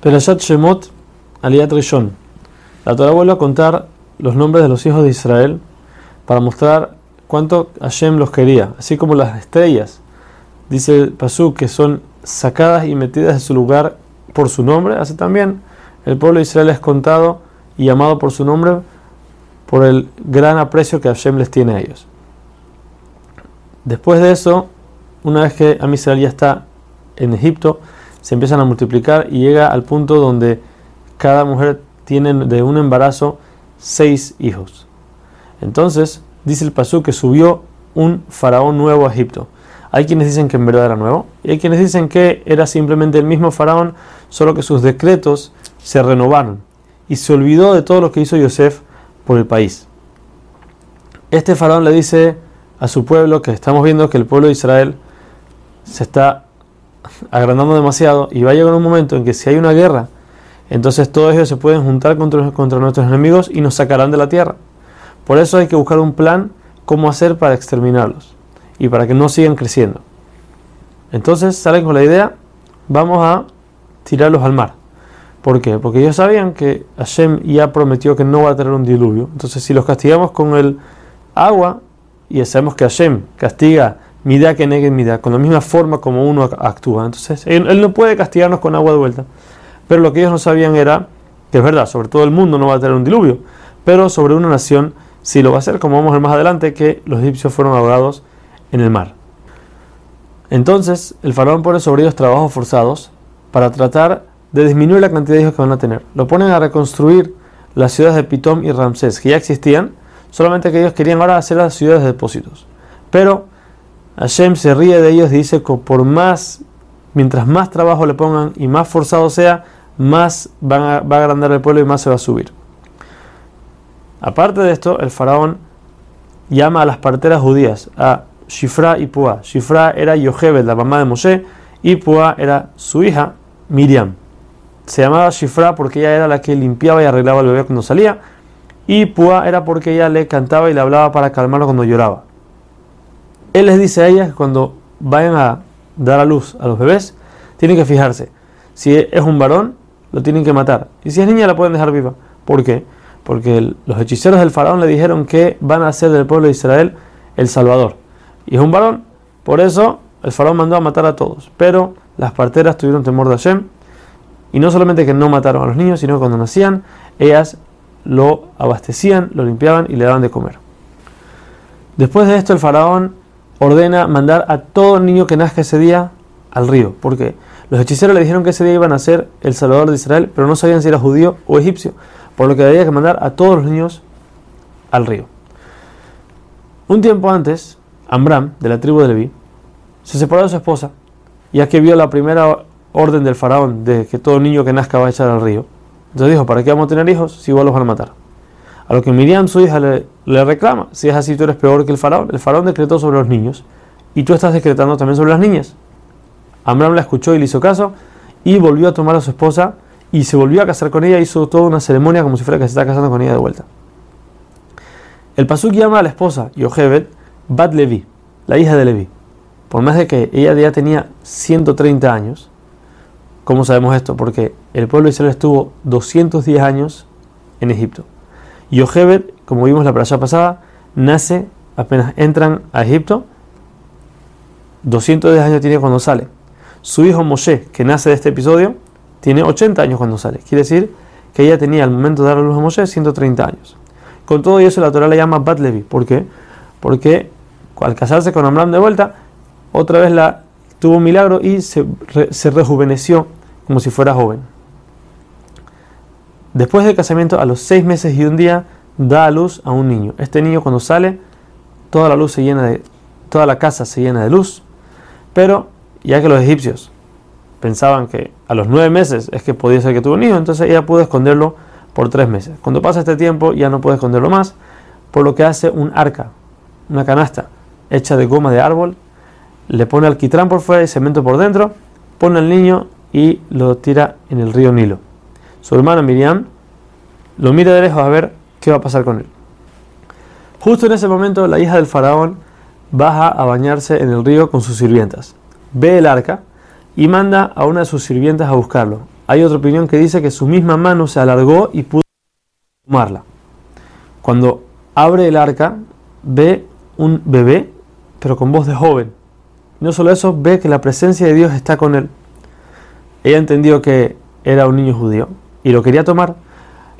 Perashat Shemot Aliat Rishon. La Torah vuelve a contar los nombres de los hijos de Israel para mostrar cuánto Hashem los quería, así como las estrellas. Dice el que son sacadas y metidas de su lugar por su nombre, así también el pueblo de Israel es contado y llamado por su nombre por el gran aprecio que Hashem les tiene a ellos. Después de eso, una vez que Am Israel ya está en Egipto, se empiezan a multiplicar y llega al punto donde cada mujer tiene de un embarazo seis hijos. Entonces, dice el Pasú que subió un faraón nuevo a Egipto. Hay quienes dicen que en verdad era nuevo y hay quienes dicen que era simplemente el mismo faraón, solo que sus decretos se renovaron y se olvidó de todo lo que hizo Yosef por el país. Este faraón le dice a su pueblo que estamos viendo que el pueblo de Israel se está agrandando demasiado y va a llegar un momento en que si hay una guerra, entonces todos ellos se pueden juntar contra, contra nuestros enemigos y nos sacarán de la tierra. Por eso hay que buscar un plan cómo hacer para exterminarlos y para que no sigan creciendo. Entonces salen con la idea, vamos a tirarlos al mar. ¿Por qué? Porque ellos sabían que Hashem ya prometió que no va a tener un diluvio. Entonces si los castigamos con el agua, y sabemos que Hashem castiga mida que negue mida, con la misma forma como uno actúa. Entonces, él, no puede castigarnos con agua de vuelta. Pero lo que ellos no sabían era que es verdad, sobre todo el mundo no va a tener un diluvio, pero sobre una nación sí lo va a hacer, como vamos a ver más adelante, que los egipcios fueron ahogados en el mar. Entonces, el faraón pone sobre ellos trabajos forzados para tratar de disminuir la cantidad de hijos que van a tener. Lo ponen a reconstruir las ciudades de Pitom y Ramsés, que ya existían, solamente que ellos querían ahora hacer las ciudades de depósitos. Pero Hashem se ríe de ellos y dice que por más, mientras más trabajo le pongan y más forzado sea, más va a agrandar el pueblo y más se va a subir. Aparte de esto, el faraón llama a las parteras judías, a Shifra y Pua. Shifra era Yochebed, la mamá de Moshe, y Pua era su hija, Miriam. Se llamaba Shifra porque ella era la que limpiaba y arreglaba el bebé cuando salía, y Pua era porque ella le cantaba y le hablaba para calmarlo cuando lloraba. Él les dice a ellas que cuando vayan a dar a luz a los bebés, tienen que fijarse. Si es un varón, lo tienen que matar. Y si es niña, la pueden dejar viva. ¿Por qué? Porque los hechiceros del faraón le dijeron que van a hacer del pueblo de Israel el salvador. Y es un varón. Por eso el faraón mandó a matar a todos. Pero las parteras tuvieron temor de Hashem. Y no solamente que no mataron a los niños, sino que cuando nacían, ellas lo abastecían, lo limpiaban y le daban de comer. Después de esto, el faraón ordena mandar a todo niño que nazca ese día al río. porque Los hechiceros le dijeron que ese día iban a ser el Salvador de Israel, pero no sabían si era judío o egipcio, por lo que había que mandar a todos los niños al río. Un tiempo antes, Amram, de la tribu de Leví, se separó de su esposa, ya que vio la primera orden del faraón de que todo niño que nazca va a echar al río. Entonces dijo, ¿para qué vamos a tener hijos si igual los van a matar? A lo que Miriam, su hija, le, reclama, si es así tú eres peor que el faraón. El faraón decretó sobre los niños y tú estás decretando también sobre las niñas. Amram la escuchó y le hizo caso y volvió a tomar a su esposa y se volvió a casar con ella, hizo toda una ceremonia como si fuera que se está casando con ella de vuelta. El Pasuk llama a la esposa, Yochebed, Bat Levi, la hija de Levi. Por más de que ella ya tenía 130 años, ¿cómo sabemos esto? Porque el pueblo de Israel estuvo 210 años en Egipto. Yochebed, como vimos la playa pasada, nace apenas entran a Egipto, 210 años tiene cuando sale. Su hijo Moshe, que nace de este episodio, tiene 80 años cuando sale. Quiere decir que ella tenía al momento de dar a luz a Moshe 130 años. Con todo eso la Torah la llama Bat Levi. ¿Por qué? Porque al casarse con Amram de vuelta, otra vez la tuvo un milagro y se, se rejuveneció como si fuera joven. Después del casamiento, a los seis meses y un día, da a luz a un niño. Este niño cuando sale, toda la luz se llena de, toda la casa se llena de luz. Pero ya que los egipcios pensaban que a los nueve meses es que podía ser que tuvo un niño, entonces ella pudo esconderlo por tres meses. Cuando pasa este tiempo ya no puede esconderlo más, por lo que hace un arca, una canasta hecha de goma de árbol, le pone alquitrán por fuera y cemento por dentro, pone al niño y lo tira en el río Nilo. Su hermana Miriam lo mira de lejos a ver qué va a pasar con él. Justo en ese momento la hija del faraón baja a bañarse en el río con sus sirvientas. Ve el arca y manda a una de sus sirvientas a buscarlo. hay otra opinión que dice que su misma mano se alargó y pudo tomarla. Cuando abre el arca, ve un bebé, pero con voz de joven. No solo eso, ve que la presencia de Dios está con él. Ella entendió que era un niño judío y lo quería tomar.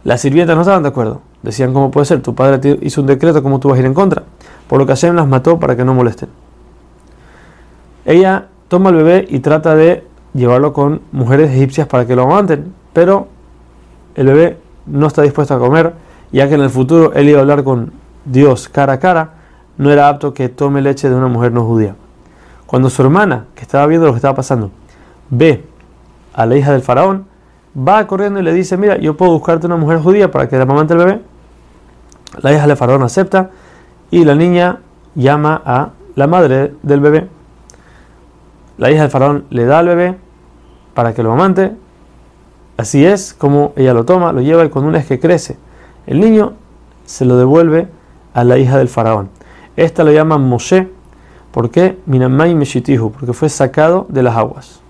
Las sirvientas no estaban de acuerdo. Decían, ¿cómo puede ser? Tu padre hizo un decreto, ¿cómo tú vas a ir en contra? Por lo que Hashem las mató para que no molesten. Ella toma al bebé y trata de llevarlo con mujeres egipcias para que lo aguanten, pero el bebé no está dispuesto a comer, ya que en el futuro él iba a hablar con Dios cara a cara, no era apto que tome leche de una mujer no judía. Cuando su hermana, que estaba viendo lo que estaba pasando, ve a la hija del faraón, va corriendo y le dice, mira, yo puedo buscarte una mujer judía para que la amamante el bebé. La hija del faraón acepta y la niña llama a la madre del bebé. La hija del faraón le da al bebé para que lo amante. Así es como ella lo toma, lo lleva y cuando una vez que crece, el niño se lo devuelve a la hija del faraón. Esta lo llama Moshe, ¿por qué? Minamai Meshitihu, porque fue sacado de las aguas.